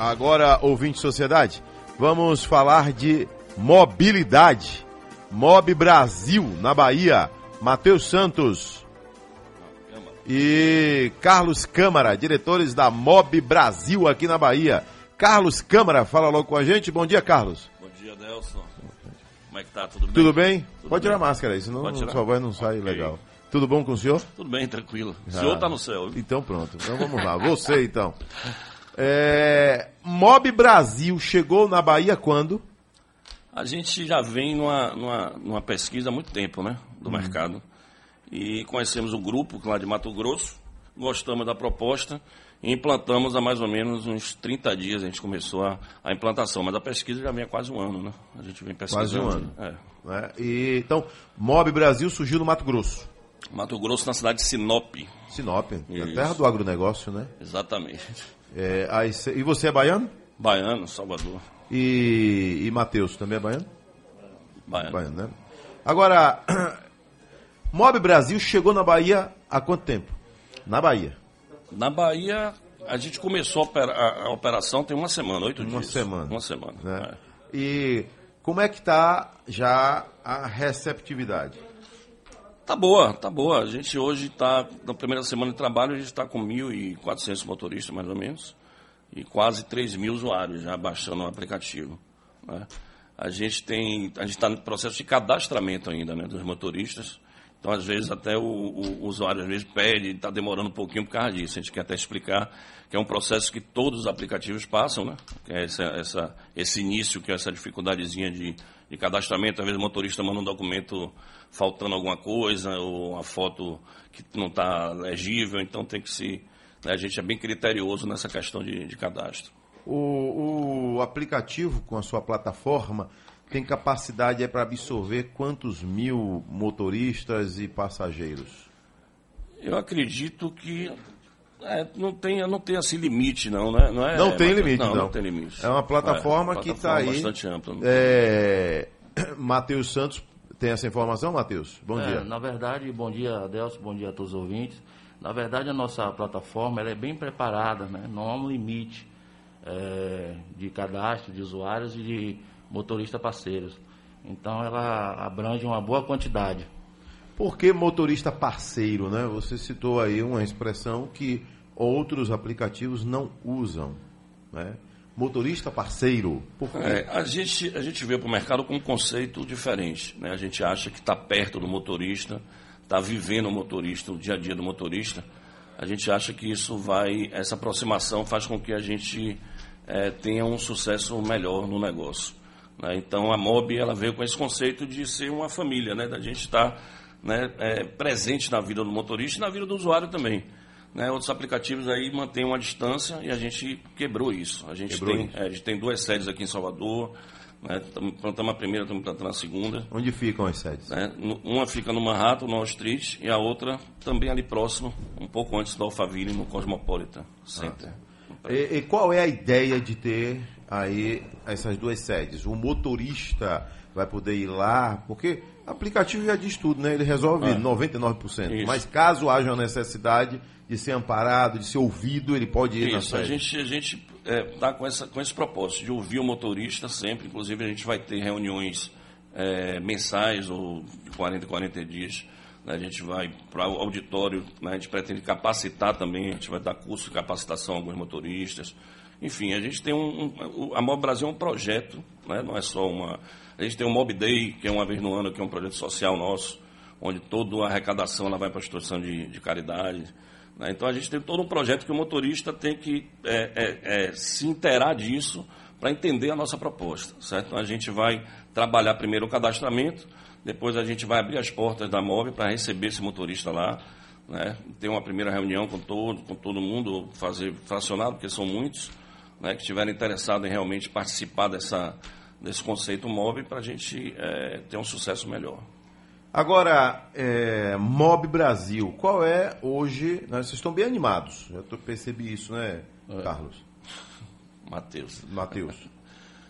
Agora, ouvinte sociedade, vamos falar de mobilidade. Mob Brasil, na Bahia. Matheus Santos e Carlos Câmara, diretores da Mob Brasil aqui na Bahia. Carlos Câmara, fala logo com a gente. Bom dia, Carlos. Bom dia, Nelson. Como é que tá? Tudo bem? Tudo bem? Tudo Pode bem. tirar a máscara aí, senão sua voz não sai Ok. legal. Tudo bom com o senhor? Tudo bem, tranquilo. O Ah. senhor tá no céu. viu? Então pronto, então vamos lá. Você então. É, Mob Brasil chegou na Bahia quando? A gente já vem numa, numa, numa pesquisa há muito tempo, né? Do Uhum. mercado. E conhecemos o grupo lá de Mato Grosso, gostamos da proposta e implantamos há mais ou menos uns 30 dias. A gente começou a, a implantação, mas a pesquisa já vem há quase um ano, né? A gente vem pesquisando. Quase um ano. É. né? E, então, Mob Brasil surgiu no Mato Grosso. Mato Grosso, na cidade de Sinop. Sinop, a Isso. terra do agronegócio, né? Exatamente. É, aí e você é baiano? Baiano, Salvador. E, e Matheus também é baiano? Baiano. Baiano, né? Agora, Mob Brasil chegou na Bahia há quanto tempo? Na Bahia. Na Bahia, a gente começou a, opera- a- a operação tem uma semana, oito dias. Uma semana. Uma semana. Né? é. E como é que está já a receptividade? Tá boa, tá boa. A gente hoje está, na primeira semana de trabalho, a gente está com 1.400 motoristas, mais ou menos, e quase 3 mil usuários já baixando o aplicativo. né? A gente tem, a gente está no processo de cadastramento ainda, né, dos motoristas. Então, às vezes, até o, o usuário às vezes pede, está demorando um pouquinho por causa disso. A gente quer até explicar que é um processo que todos os aplicativos passam, né? Que é essa, essa, esse início, que é essa dificuldadezinha de, de cadastramento. Às vezes o motorista manda um documento faltando alguma coisa, ou uma foto que não está legível, então tem que se. né, a gente é bem criterioso nessa questão de, de cadastro. O, o aplicativo com a sua plataforma tem capacidade para absorver quantos mil motoristas e passageiros? Eu acredito que é, não tem, não tem assim limite, não, né? Não, é, Não tem limite, não. não. Não tem limite. É uma plataforma É, que está plataforma aí. bastante ampla. É, Matheus Santos tem essa informação, Matheus? Bom É, dia. Na verdade, bom dia, Adelson, bom dia a todos os ouvintes. Na verdade, a nossa plataforma ela é bem preparada, né? não há um limite é, de cadastro de usuários e de motoristas parceiros. Então, ela abrange uma boa quantidade. Por que motorista parceiro, né? Você citou aí uma expressão que outros aplicativos não usam, né? Motorista parceiro. Por quê? É, a, gente, a gente veio para o mercado com um conceito diferente. Né? A gente acha que está perto do motorista, está vivendo o motorista, o dia a dia do motorista. A gente acha que isso vai, essa aproximação faz com que a gente é, tenha um sucesso melhor no negócio. né? Então a MOB ela veio com esse conceito de ser uma família, né? da gente estar né, é, presente na vida do motorista e na vida do usuário também. Né, outros aplicativos aí mantêm uma distância e a gente quebrou isso. A gente, Quebrou tem, isso. é, a gente tem duas sedes aqui em Salvador, né, plantando a primeira, estamos plantando a segunda. Onde ficam as sedes? Né, uma fica no Manhattan, no Wall Street, e a outra também ali próximo, um pouco antes do Alphaville, no Cosmopolitan Center. E, e qual é a ideia de ter aí essas duas sedes? O motorista vai poder ir lá, porque aplicativo já diz tudo, né? Ele resolve É. 99%. Isso. Mas caso haja uma necessidade de ser amparado, de ser ouvido, ele pode ir na Isso, a sede. gente a gente está com, essa, com esse propósito de ouvir o motorista sempre. Inclusive, a gente vai ter reuniões é, mensais ou de 40 em 40 dias. né? A gente vai para o auditório, né? a gente pretende capacitar também, a gente vai dar curso de capacitação a alguns motoristas. Enfim, a gente tem um. um- a Mob Brasil é um projeto, né? não é só uma. A gente tem o Mob Day, que é uma vez no ano, que é um projeto social nosso, onde toda a arrecadação ela vai para a instituição de, de caridade. né? Então a gente tem todo um projeto que o motorista tem que é, é, é, se inteirar disso para entender a nossa proposta. Certo? Então a gente vai trabalhar primeiro o cadastramento, depois a gente vai abrir as portas da MOB para receber esse motorista lá. Né? Ter uma primeira reunião com todo, com todo mundo, fazer fracionado, porque são muitos, né, que estiverem interessados em realmente participar dessa, desse conceito MOB para a gente é, ter um sucesso melhor. Agora, é, Mob Brasil, qual é hoje? né, vocês estão bem animados, já tô, percebi isso, né, Carlos? Matheus. Matheus.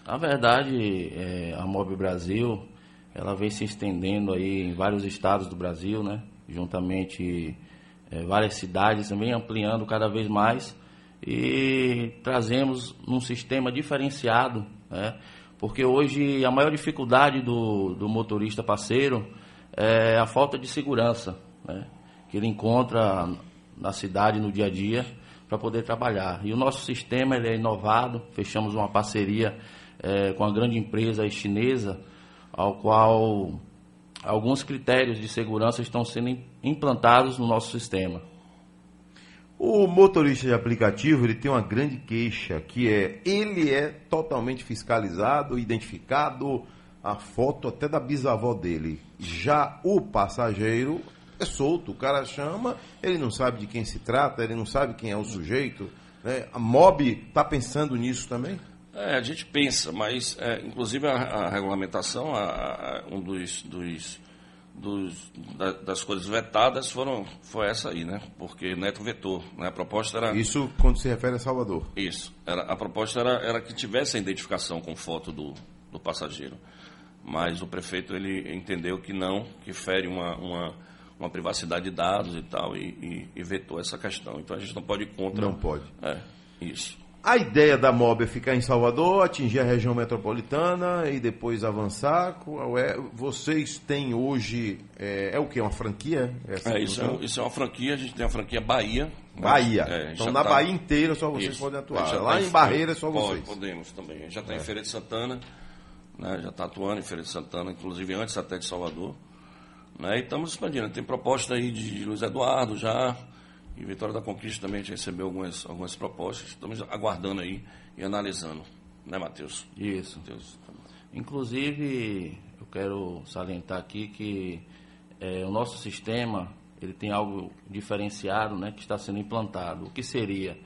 Na verdade, é, a Mob Brasil, ela vem se estendendo aí em vários estados do Brasil, né? Juntamente é, várias cidades, também ampliando cada vez mais. E trazemos num sistema diferenciado, né? porque hoje a maior dificuldade do, do motorista parceiro é a falta de segurança né? que ele encontra na cidade, no dia a dia, para poder trabalhar. E o nosso sistema ele é inovado, fechamos uma parceria é, com a grande empresa chinesa, ao qual alguns critérios de segurança estão sendo implantados no nosso sistema. O motorista de aplicativo ele tem uma grande queixa, que é ele é totalmente fiscalizado, identificado, a foto até da bisavó dele. Já o passageiro é solto, o cara chama, ele não sabe de quem se trata, ele não sabe quem é o sujeito. Né? A MOB está pensando nisso também? É, a gente pensa, mas é, inclusive a, a regulamentação, a, a, um dos, dos dos, da, das coisas vetadas foram, foi essa aí, né? Porque Neto vetou. Né? A proposta era. Isso quando se refere a Salvador. Isso. Era, a proposta era, era que tivesse a identificação com foto do, do passageiro. Mas o prefeito ele entendeu que não, que fere uma, uma, uma privacidade de dados e tal, e, e, e vetou essa questão. Então a gente não pode ir contra. Não pode. É, isso. A ideia da MOB é ficar em Salvador, atingir a região metropolitana e depois avançar. É? Vocês têm hoje. É, é o que? Uma franquia? É, isso, é, isso é uma franquia, a gente tem a franquia Bahia. Bahia. É, então na tá... Bahia inteira só vocês isso, podem atuar. Lá tá em Barreira é só vocês. Podemos também. Já está em é. Feira de Santana, né, já está atuando em Feira de Santana, inclusive antes até de Salvador. Né, e estamos expandindo. Tem proposta aí de Luiz Eduardo já. E Vitória da Conquista também a gente recebeu algumas, algumas propostas. Estamos aguardando aí e analisando. Né, Matheus? Isso. Mateus. Inclusive, eu quero salientar aqui que é, o nosso sistema ele tem algo diferenciado né, que está sendo implantado. O que seria?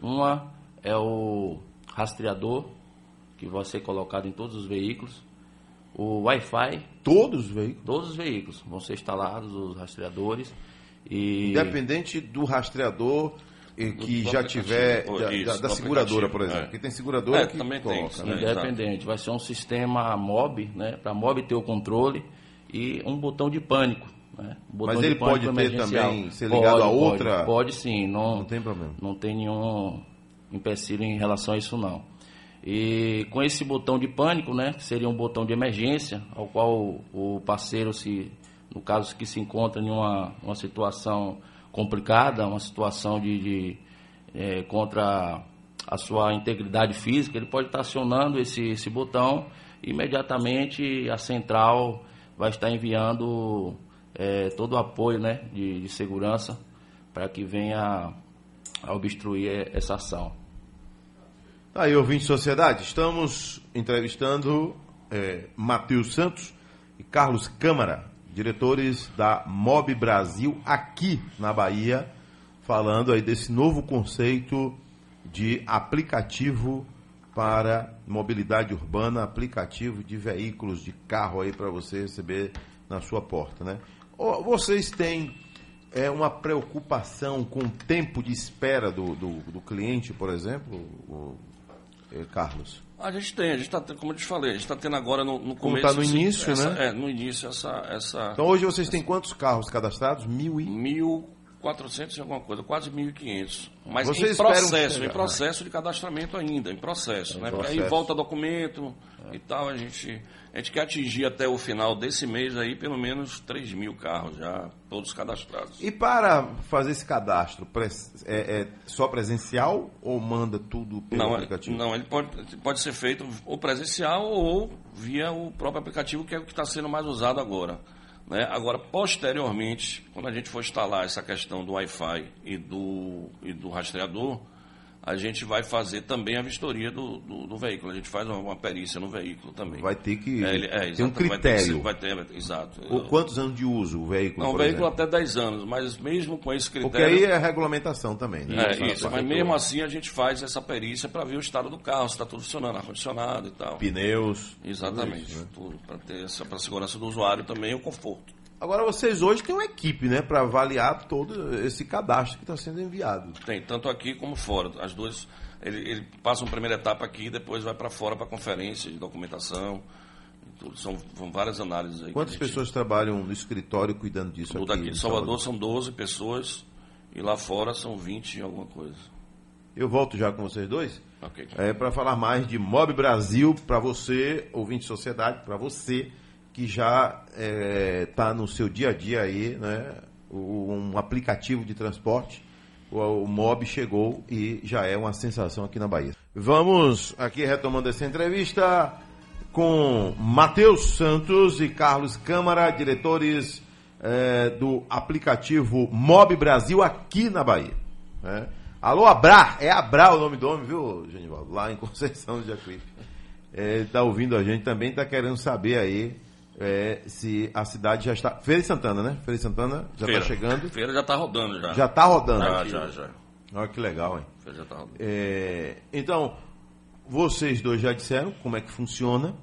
Uma é o rastreador, que vai ser colocado em todos os veículos. O Wi-Fi. Todos os veículos? Todos os veículos. Vão ser instalados os rastreadores. E... Independente do rastreador que do já tiver da, isso, da, da seguradora, por exemplo. É. Que tem seguradora é, que também coloca, tem. Né? Independente. Vai ser um sistema MOB, né? Para MOB ter o controle e um botão de pânico. Né? Mas ele pode ter também, ser ligado pode, a outra? Pode, pode sim. Não, não tem problema. Não tem nenhum empecilho em relação a isso não. E com esse botão de pânico, né, que seria um botão de emergência, ao qual o parceiro se no caso que se encontra em uma, uma situação complicada, uma situação de, de é, contra a sua integridade física, ele pode estar acionando esse, esse botão e imediatamente a central vai estar enviando é, todo o apoio né, de, de segurança para que venha a obstruir essa ação. Aí, ouvinte de sociedade, estamos entrevistando é, Matheus Santos e Carlos Câmara, diretores da Mob Brasil aqui na Bahia, falando aí desse novo conceito de aplicativo para mobilidade urbana, aplicativo de veículos de carro aí para você receber na sua porta, né? Vocês têm é, uma preocupação com o tempo de espera do, do, do cliente, por exemplo, o, é, Carlos? A gente tem, a gente está, como eu te falei, a gente está tendo agora no, no começo. Está no início, essa, né? É, no início essa, essa. Então hoje vocês têm quantos carros cadastrados? Mil e. Mil. 400 e alguma coisa, quase 1.500. Mas Vocês em processo, em processo de cadastramento ainda, em processo. Né? Processo. Aí volta documento é. e tal, a gente a gente quer atingir até o final desse mês aí pelo menos 3 mil carros já, todos cadastrados. E para fazer esse cadastro, é, é só presencial ou manda tudo pelo não, é, aplicativo? Não, ele pode, pode ser feito ou presencial ou via o próprio aplicativo, que é o que está sendo mais usado agora. Né? Agora, posteriormente, quando a gente for instalar essa questão do Wi-Fi e do, e do rastreador, a gente vai fazer também a vistoria do, do, do, veículo. A gente faz uma, uma, perícia no veículo também. Vai ter que é, é, ter um critério. Vai ter, vai ter, exato. Ou quantos anos de uso o veículo? Não, o veículo exemplo? até 10 anos, mas mesmo com esse critério. Porque aí é regulamentação também, né? É, isso, mas mesmo assim a gente faz essa perícia para ver o estado do carro, se está tudo funcionando, ar-condicionado e tal. Pneus. Exatamente. Tudo, né? tudo para ter essa para a segurança do usuário também o conforto. Agora vocês hoje têm uma equipe, né, para avaliar todo esse cadastro que está sendo enviado. Tem, tanto aqui como fora. As duas, ele, ele passa uma primeira etapa aqui, depois vai para fora para conferência de documentação. São, são várias análises aí. Quantas pessoas trabalham no escritório cuidando disso Tudo aqui? aqui em Salvador, Salvador são 12 pessoas e lá fora são 20 e alguma coisa. Eu volto já com vocês dois. Ok. É, para falar mais de Mob Brasil, para você, ouvinte de sociedade, para você que já está no seu dia a dia aí, né, um aplicativo de transporte, o, o Mob chegou e já é uma sensação aqui na Bahia. Vamos aqui retomando essa entrevista com Matheus Santos e Carlos Câmara, diretores eh, do aplicativo Mob Brasil aqui na Bahia. né? Alô, Abra! É Abra o nome do homem, viu, Genivaldo? Lá em Conceição do Jacuípe. Está ouvindo a gente também, está querendo saber aí eh, se a cidade já está. Feira de Santana, né? Feira de Santana já está Feira. chegando. Feira já tá rodando já. Já está rodando. Já, já, já. Olha que legal, hein? Feira já tá rodando. É, então, vocês dois já disseram como é que funciona.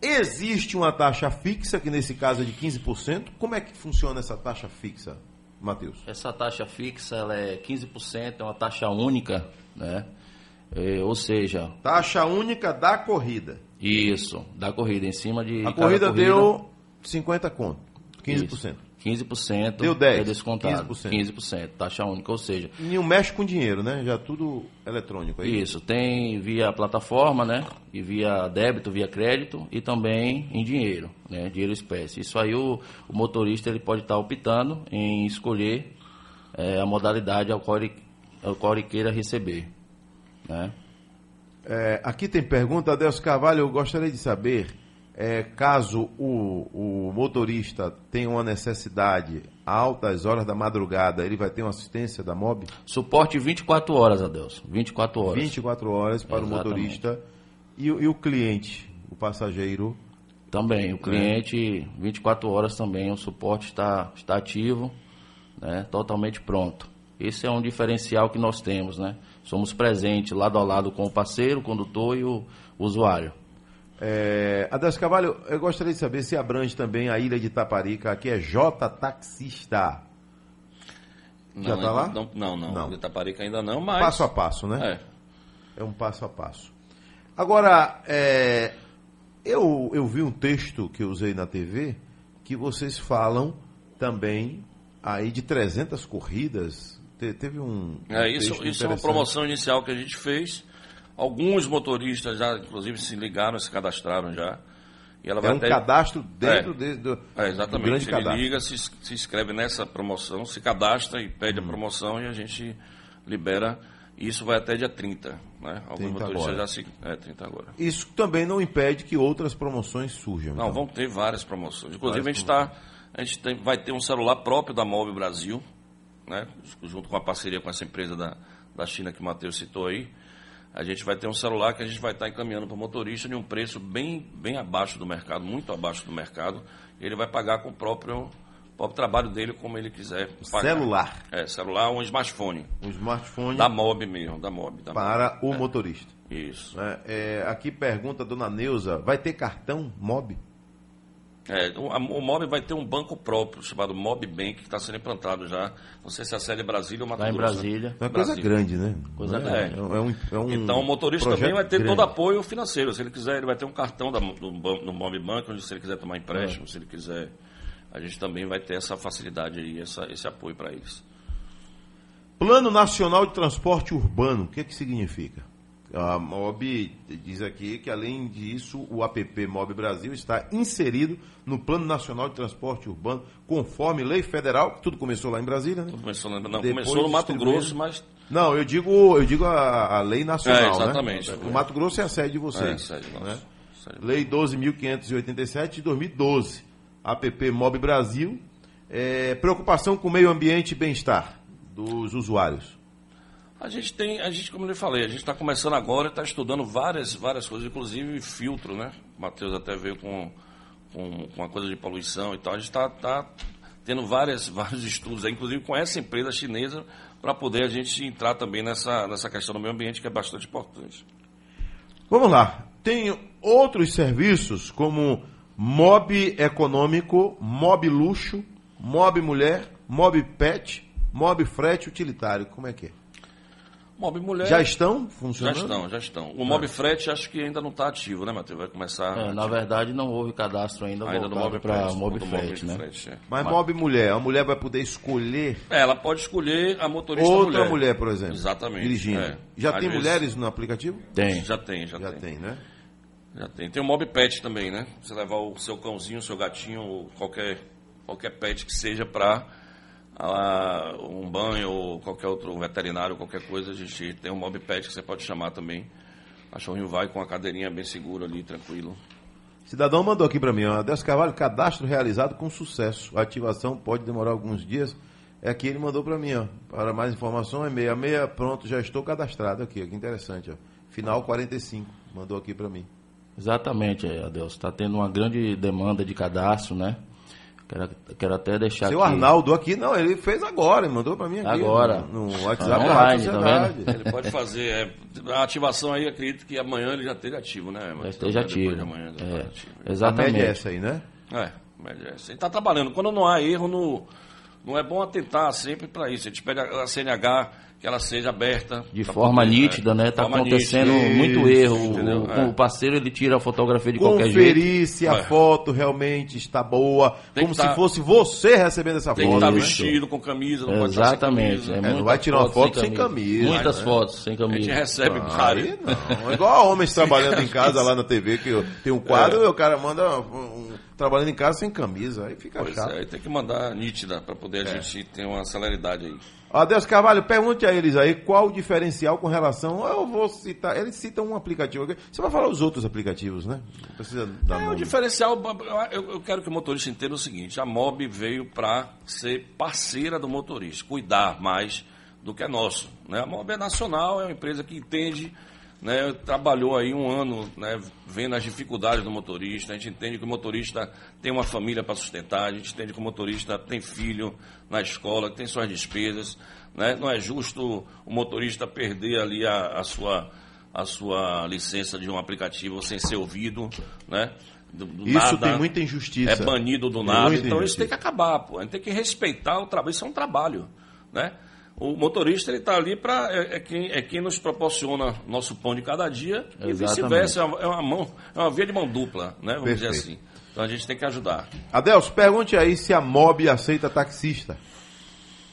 Existe uma taxa fixa, que nesse caso é de 15%. Como é que funciona essa taxa fixa, Matheus? Essa taxa fixa ela é 15%, é uma taxa única, né? É, ou seja, Taxa única da corrida. isso, da corrida, em cima de. A cada corrida, deu 50 conto, 15%. Isso, 15% Deu 10, é descontado. 15%. 15%, taxa única, ou seja, não mexe com dinheiro, né? Já tudo eletrônico aí. isso, tem via plataforma, né? E via débito, via crédito e também em dinheiro, né? Dinheiro espécie. Isso aí o, o motorista ele pode estar optando em escolher eh, a modalidade ao qual, ele, ao qual ele queira receber, né? É, aqui tem pergunta, Adelso Carvalho, eu gostaria de saber, é, caso o, o motorista tenha uma necessidade a altas horas da madrugada, ele vai ter uma assistência da MOB? Suporte 24 horas, Adelson. 24 horas. 24 horas para o Exatamente. motorista e, o- e o cliente, o passageiro. Também, o cliente, 24 horas também, o suporte está, está ativo, né, totalmente pronto. Esse é um diferencial que nós temos, né? Somos presentes lado a lado com o parceiro, o condutor e o usuário. É, Adelso Carvalho, eu gostaria de saber se abrange também a ilha de Taparica, que é J Taxista. Já Não, tá lá? Não, não, não. Não. De Itaparica ainda não, mas. Passo a passo, né? É. É um passo a passo. Agora, é, eu, eu vi um texto que eu usei na TV que vocês falam também aí de 300 corridas. Te- teve um. um É, isso, isso é uma promoção inicial que a gente fez. Alguns motoristas já, inclusive, se ligaram, se cadastraram já. E ela É vai um até- cadastro dentro É. de- do, É, do grande exatamente. Ele cadastro. liga, se, se inscreve nessa promoção, se cadastra e Hum. pede a promoção e a gente libera. Isso vai até dia 30. Né? Alguns 30 motoristas agora. já se. É, 30 agora. Isso também não impede que outras promoções surjam. Não, então. vão ter várias promoções. Inclusive, Várias a gente, tá, a gente tem- vai ter um celular próprio da Mob Brasil, né? junto com a parceria com essa empresa da, da China que o Matheus citou aí. A gente vai ter um celular que a gente vai estar encaminhando para o motorista de um preço bem, bem abaixo do mercado, muito abaixo do mercado. Ele vai pagar com o próprio, próprio trabalho dele, como ele quiser pagar. Celular. É, celular ou um smartphone. Um smartphone Da Mob mesmo, da Mob. Da para o Mob. motorista. É, isso. né? É, aqui pergunta a dona Neuza: vai ter cartão MOB? É, o, a- o MOB vai ter um banco próprio, chamado MOB Bank, que está sendo implantado já. Não sei se a sede é Brasília ou Mato Lá em Grosso. né? Brasília. É uma coisa Brasil. grande, né? Coisa é, grande. É, um, é um Então o motorista também vai ter grande. todo apoio financeiro. Se ele quiser, ele vai ter um cartão da, do, do Mob Bank, onde se ele quiser tomar empréstimo, É. se ele quiser. A gente também vai ter essa facilidade aí, essa, esse apoio para eles. Plano Nacional de Transporte Urbano, o que, que significa? A MOB diz aqui que, além disso, o app MOB Brasil está inserido no Plano Nacional de Transporte Urbano, conforme lei federal, que tudo começou lá em Brasília, né? Começou, na- não, Depois começou no Mato. Grosso, mas Não, eu digo, eu digo a, a lei nacional, É, exatamente. né? O Mato Grosso é a sede de vocês. É, sede nossa. né? Sede. Lei 12.587 de 2012. APP MOB Brasil. É, preocupação com o meio ambiente e bem-estar dos usuários. A gente tem, a gente, como eu falei, a gente está começando agora está estudando várias, várias coisas, inclusive filtro, né? O Matheus até veio com, com, com uma coisa de poluição e tal. A gente está tá tendo várias, vários estudos, aí, inclusive com essa empresa chinesa, para poder a gente entrar também nessa, nessa questão do meio ambiente, que é bastante importante. Vamos lá. Tem outros serviços como Mob Econômico, Mob Luxo, Mob Mulher, Mob Pet, Mob Frete Utilitário. Como é que é? Mob Mulher. Já estão Já funcionando? estão, já estão. O Mob Frete acho que ainda não está ativo, né, Matheus? Vai começar. É, na verdade, não houve cadastro ainda, ainda do voltado Mob para Frete. Mob Frete, né? Frete, é. Mas mob mulher, a mulher vai poder escolher É, ela pode escolher a motorista outra mulher. mulher. por exemplo. Exatamente, Dirigindo. é. Já Às tem vezes- mulheres no aplicativo? Tem. Já tem, já, Já tem. tem, né? Já tem. Tem o Mob Pet também, né? Você levar o seu cãozinho, o seu gatinho, ou qualquer, qualquer pet que seja para um banho ou qualquer outro veterinário, qualquer coisa, a gente tem um Mob Pet que você pode chamar também. O cachorrinho vai com a cadeirinha bem segura ali, tranquilo. Cidadão mandou aqui para mim, ó, Adelso Carvalho, cadastro realizado com sucesso. A ativação pode demorar alguns dias. É aqui ele mandou para mim, ó. Para mais informações, 66, pronto, já estou cadastrado aqui, ó, que interessante, ó. Final 45, mandou aqui para mim. Exatamente, é, Adelso. Está tendo uma grande demanda de cadastro, né? Quero, quero até deixar Seu aqui. Arnaldo aqui, não, ele fez agora, ele mandou para mim aqui. Agora. No, no WhatsApp Ah, da online, Rádio tá Sociedade. Ele pode fazer. é, a ativação aí, acredito que amanhã ele já esteja ativo, né? Já esteja Depois ativo. de amanhã já É, tá ativo. A média é exatamente. essa aí, né? É, mas é, você está trabalhando. Quando não há erro, no, não é bom atentar sempre para isso. A gente pede a a CNH que ela seja aberta. De forma poder, nítida, é, né? de Tá forma acontecendo nítida. muito Isso, erro. O- entendeu? O, É. o parceiro ele tira a fotografia de qualquer jeito. Conferir se a É. foto realmente está boa, Tem como que se tá- fosse você recebendo essa Tem que foto. estar né? vestido com camisa, não Exatamente. camisa. É, não vai tirar uma foto sem camisa, Muitas né? fotos sem A gente camisa. recebe Aí vários. não. É igual homens trabalhando em casa lá na TV, que eu- tem um quadro e o cara manda um- trabalhando em casa sem camisa. Aí fica Pois chato. é, tem que mandar nítida para poder a gente ter uma celeridade aí. Adeus Carvalho, pergunte a eles aí qual o diferencial com relação. Eu vou citar. Eles citam um aplicativo aqui. Você vai falar os outros aplicativos, né? Não precisa dar É, o nome. diferencial, eu, eu quero que o motorista entenda o seguinte: a MOB veio para ser parceira do motorista, cuidar mais do que é nosso. Né? A MOB é nacional, é uma empresa que entende, né, trabalhou aí um ano né, vendo as dificuldades do motorista. A gente entende que o motorista tem uma família para sustentar, a gente entende que o motorista tem filho na escola, tem suas despesas. Né? Não é justo o motorista perder ali a, a sua a sua licença de um aplicativo sem ser ouvido, né? Do- do Isso nada, tem muita injustiça. É banido do Tem nada. Então isso tem injustiça. que acabar, pô. A gente tem que respeitar o trabalho. Isso é um trabalho, né? O motorista ele está ali para é, é quem é quem nos proporciona nosso pão de cada dia e Exatamente. vice-versa. É uma, é uma mão, é uma via de mão dupla, né? Vamos dizer Perfeito. assim. Então a gente tem que ajudar. Adelso, pergunte aí se a MOB aceita taxista.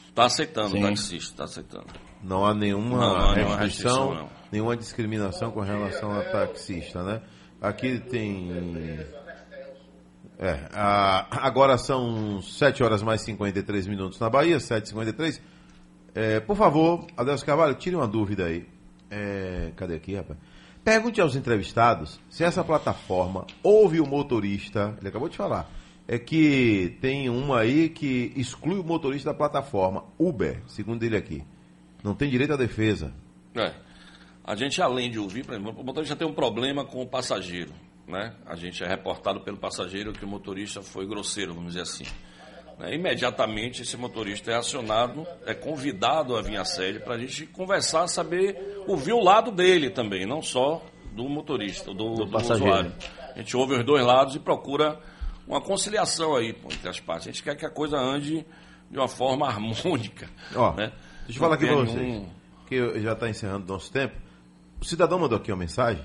Está aceitando, Sim. taxista, está aceitando. Não há nenhuma, Não, não há nenhuma restrição, restrição, não. nenhuma discriminação com relação a taxista, né? Aqui tem. É, a- agora são 7 horas mais 53 minutos na Bahia, 7h53. É, por favor, Adelso Carvalho, tire uma dúvida aí. É, cadê aqui, rapaz? Pergunte aos entrevistados se essa plataforma ouve o motorista. Ele acabou de falar. É que tem uma aí que exclui o motorista da plataforma. Uber, segundo ele aqui. Não tem direito à defesa. É. A gente, além de ouvir, por exemplo, o motorista tem um problema com o passageiro. Né? A gente é reportado pelo passageiro que o motorista foi grosseiro, vamos dizer assim. Né? Imediatamente esse motorista é acionado, é convidado a vir à sede para a gente conversar, saber, ouvir o lado dele também, não só do motorista, do, do passageiro. usuário. A gente ouve os dois lados e procura uma conciliação aí pô, entre as partes. A gente quer que a coisa ande de uma forma harmônica. Ó, né? deixa eu falar aqui tenha vocês. Que já está encerrando o nosso tempo. O cidadão mandou aqui uma mensagem,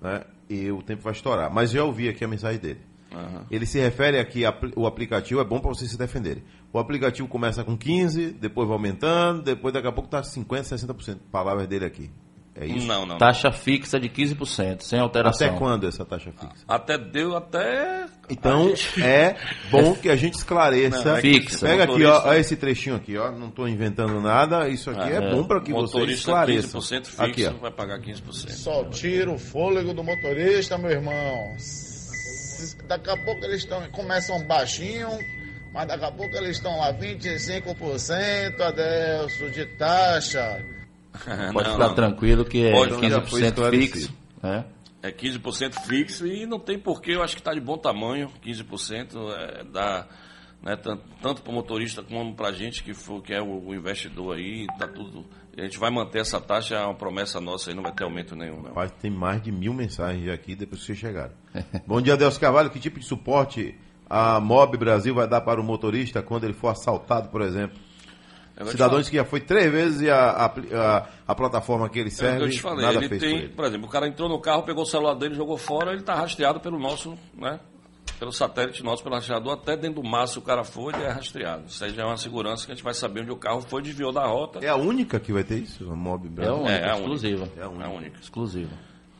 né? E o tempo vai estourar. Mas já ouvi aqui a mensagem dele. Aham. Ele se refere a que apl- o aplicativo é bom para vocês se defenderem. O aplicativo começa com 15, depois vai aumentando, depois daqui a pouco está 50, 60%. Palavras dele aqui. É isso? Não, não. Taxa fixa de 15%, sem alteração. Até quando essa taxa fixa? Até deu até. Então, gente- é bom que a gente esclareça. Não, é que Fixa. Pega aqui, ó, ó, esse trechinho aqui, ó. Não estou inventando nada. Isso aqui é, bom para que vocês motorista esclareçam. 15% fixo Aqui, ó. vai pagar 15%. Só tira o fôlego do motorista, meu irmão. Daqui a pouco eles estão, começam baixinho, mas daqui a pouco eles estão lá 25%, Adelso, de taxa. Pode Não, ficar não. tranquilo que é Pode, já foi 15% esclarecido. fixo. Né? É 15% fixo e não tem porquê, eu acho que está de bom tamanho, 15% é, dá, né, tanto, tanto para o motorista como para a gente que, for, que é o, o investidor aí, tá tudo. A gente vai manter essa taxa, é uma promessa nossa aí, não vai ter aumento nenhum, não. Rapaz, tem mais de mil mensagens aqui depois que vocês chegaram. Bom dia, Deus Carvalho. Que tipo de suporte a Mob Brasil vai dar para o motorista quando ele for assaltado, por exemplo? Cidadãos que já foi três vezes e a, a, a, a plataforma que ele É serve, que eu te falei, nada ele fez tem, por ele. por exemplo, o cara entrou no carro, pegou o celular dele, jogou fora, ele está rastreado pelo nosso, né? Pelo satélite nosso, pelo rastreador, até dentro do mar, se o cara for, ele é rastreado. Isso aí já é uma segurança que a gente vai saber onde o carro foi, desviou da rota. É a única que vai ter isso, a Mob É Brasil. única, É, é a única. exclusiva. É a única. É a única. Exclusiva.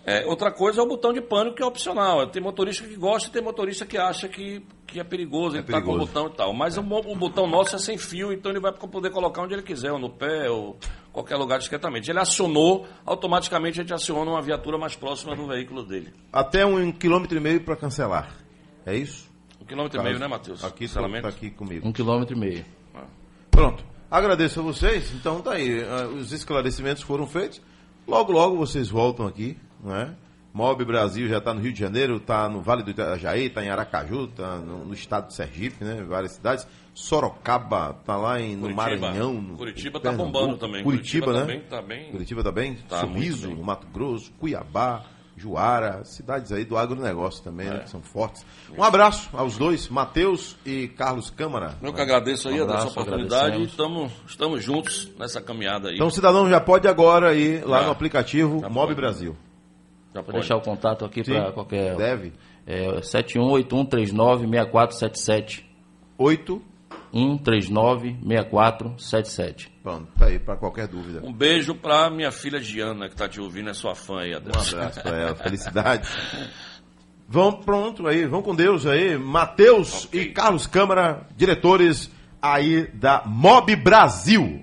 É, outra coisa é o botão de pânico, que é opcional. Tem motorista que gosta e tem motorista que acha que, que é perigoso, ele está com o perigoso. botão e tal. Mas o, mo- o botão nosso é sem fio, então ele vai poder colocar onde ele quiser, ou no pé, ou qualquer lugar discretamente. Ele acionou, automaticamente a gente aciona uma viatura mais próxima do veículo dele. Até um quilômetro e meio para cancelar. É isso? Um quilômetro e meio, né, Matheus? Aqui tá, Cancelamento? tá aqui comigo. Um quilômetro e meio. Pronto. Agradeço a vocês. Então tá aí. ah, Os esclarecimentos foram feitos. Logo, logo vocês voltam aqui, não é? Mob Brasil já está no Rio de Janeiro, está no Vale do Itajaí, está em Aracaju, está no, no estado de Sergipe, né? Várias cidades. Sorocaba, está lá em, no Curitiba. Maranhão. No Curitiba tá Pernambuco. bombando também. Curitiba, Curitiba né? também tá bem- Curitiba tá bem. Tá Sorriso, bem. no Mato Grosso, Cuiabá, Juara, cidades aí do agronegócio também, É. né? Que são fortes. Um abraço aos dois, Matheus e Carlos Câmara. Eu que agradeço aí Um abraço, oportunidade e estamos, estamos juntos nessa caminhada aí. Então o cidadão já pode agora ir lá Já. no aplicativo Já Mob pode. Brasil. Já pode. deixar o contato aqui para qualquer. Deve. É 7181396477. 8. 1396477. Pronto, tá aí, para qualquer dúvida. Um beijo pra minha filha Diana, que tá te ouvindo, é sua fã aí, Um Adeus. abraço para ela, felicidade. Vão pronto aí, vão com Deus aí. Matheus Ok. e Carlos Câmara, diretores aí da Mob Brasil.